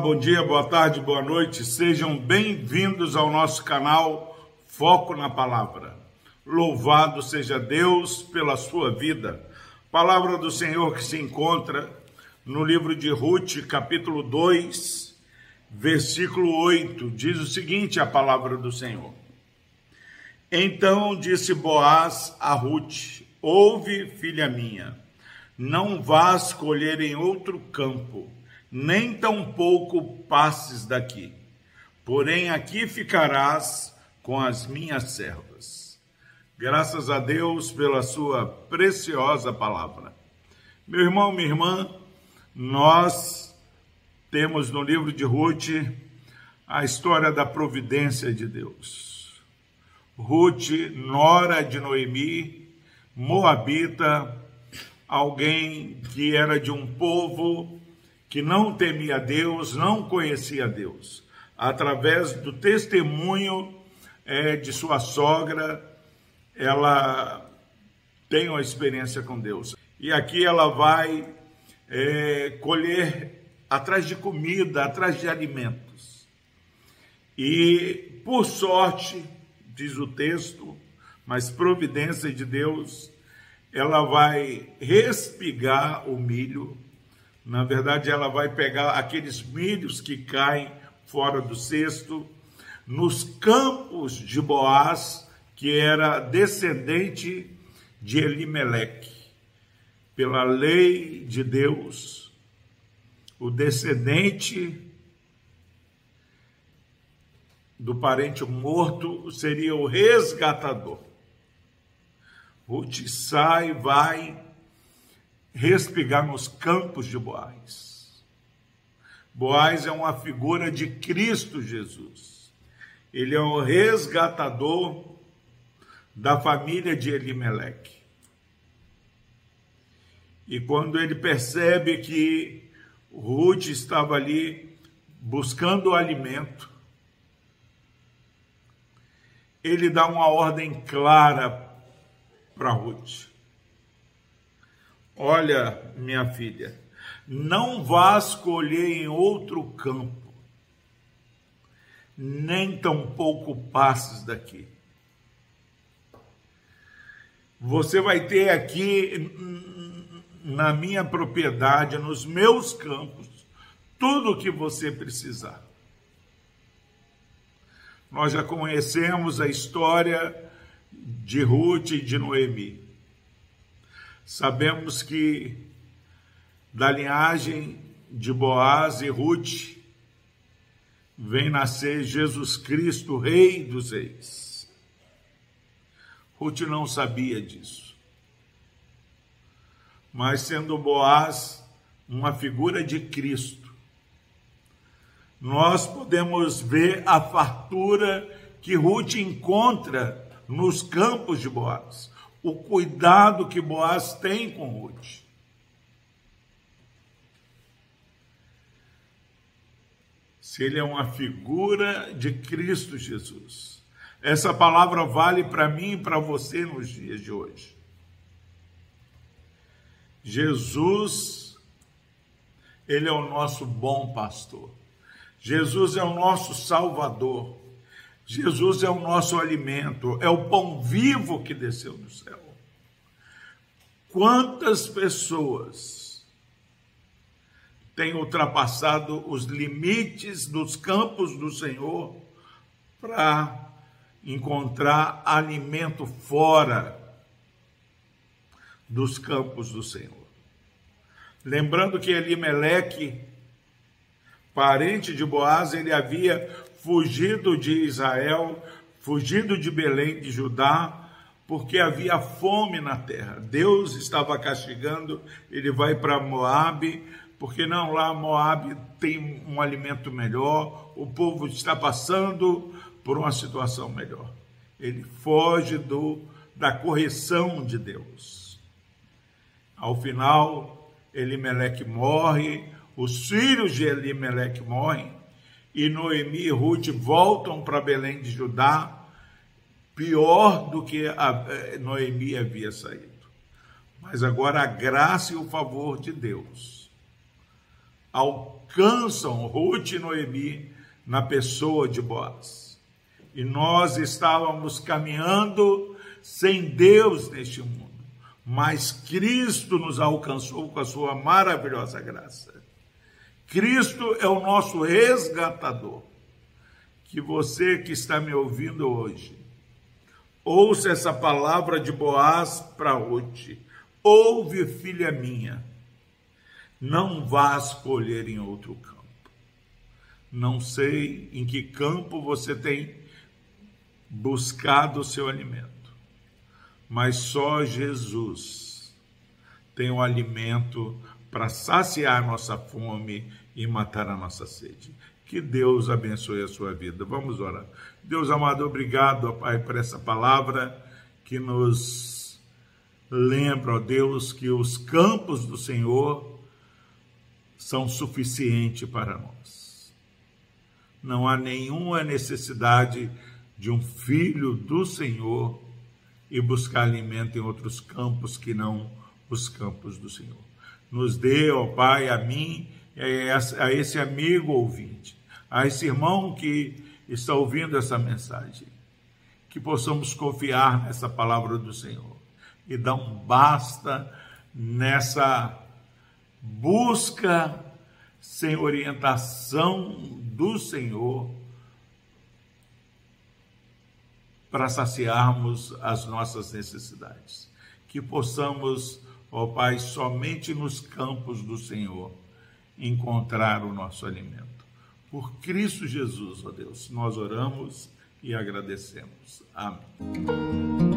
Bom dia, boa tarde, boa noite. Sejam bem-vindos ao nosso canal Foco na Palavra. Louvado seja Deus pela sua vida. Palavra do Senhor que se encontra no livro de Ruth, capítulo 2, versículo 8. Diz o seguinte: a palavra do Senhor. Então disse Boaz a Ruth: Ouve, filha minha, não vás colher em outro campo nem tampouco passes daqui. Porém, aqui ficarás com as minhas servas. Graças a Deus pela sua preciosa palavra. Meu irmão, minha irmã, nós temos no livro de Ruth a história da providência de Deus. Ruth, nora de Noemi, moabita, alguém que era de um povo que não temia Deus, não conhecia Deus. Através do testemunho é, de sua sogra, ela tem uma experiência com Deus. E aqui ela vai é, colher atrás de comida, atrás de alimentos. E por sorte, diz o texto, mas providência de Deus, ela vai respigar o milho na verdade, ela vai pegar aqueles milhos que caem fora do cesto, nos campos de Boaz, que era descendente de Elimeleque. Pela lei de Deus, o descendente do parente morto seria o resgatador. Ruth sai, vai respigar nos campos de Boaz. Boaz é uma figura de Cristo Jesus. Ele é o resgatador da família de Elimeleque. E quando ele percebe que Ruth estava ali buscando alimento, ele dá uma ordem clara para Ruth. Olha, minha filha, não vás colher em outro campo, nem tampouco passes daqui. Você vai ter aqui na minha propriedade, nos meus campos, tudo o que você precisar. Nós já conhecemos a história de Ruth e de Noemi. Sabemos que da linhagem de Boaz e Ruth vem nascer Jesus Cristo, Rei dos Reis. Ruth não sabia disso. Mas sendo Boaz uma figura de Cristo, nós podemos ver a fartura que Ruth encontra nos campos de Boaz o cuidado que Boaz tem com Ruth. Se ele é uma figura de Cristo Jesus. Essa palavra vale para mim e para você nos dias de hoje. Jesus, ele é o nosso bom pastor. Jesus é o nosso salvador. Jesus é o nosso alimento, é o pão vivo que desceu do céu. Quantas pessoas têm ultrapassado os limites dos campos do Senhor para encontrar alimento fora dos campos do Senhor? Lembrando que Elimeleque, parente de Boaz, ele havia fugido de Israel, fugido de Belém de Judá, porque havia fome na terra. Deus estava castigando, ele vai para Moabe, porque não lá Moabe tem um alimento melhor, o povo está passando por uma situação melhor. Ele foge do da correção de Deus. Ao final, Elimeleque morre, os filhos de Elimeleque morrem, e Noemi e Ruth voltam para Belém de Judá, pior do que eh, Noemi havia saído. Mas agora a graça e o favor de Deus alcançam Ruth e Noemi na pessoa de Boaz. E nós estávamos caminhando sem Deus neste mundo, mas Cristo nos alcançou com a sua maravilhosa graça. Cristo é o nosso resgatador. Que você que está me ouvindo hoje, ouça essa palavra de Boaz para Ruth. Ouve, filha minha, não vá escolher em outro campo. Não sei em que campo você tem buscado o seu alimento, mas só Jesus tem o alimento para saciar nossa fome e matar a nossa sede. Que Deus abençoe a sua vida. Vamos orar. Deus amado, obrigado, Pai, por essa palavra que nos lembra, ó Deus, que os campos do Senhor são suficientes para nós. Não há nenhuma necessidade de um filho do Senhor e buscar alimento em outros campos que não os campos do Senhor. Nos dê, ó Pai, a mim a esse amigo ouvinte, a esse irmão que está ouvindo essa mensagem, que possamos confiar nessa palavra do Senhor e dar um basta nessa busca sem orientação do Senhor para saciarmos as nossas necessidades. Que possamos, ó Pai, somente nos campos do Senhor encontrar o nosso alimento. Por Cristo Jesus, ó Deus, nós oramos e agradecemos. Amém.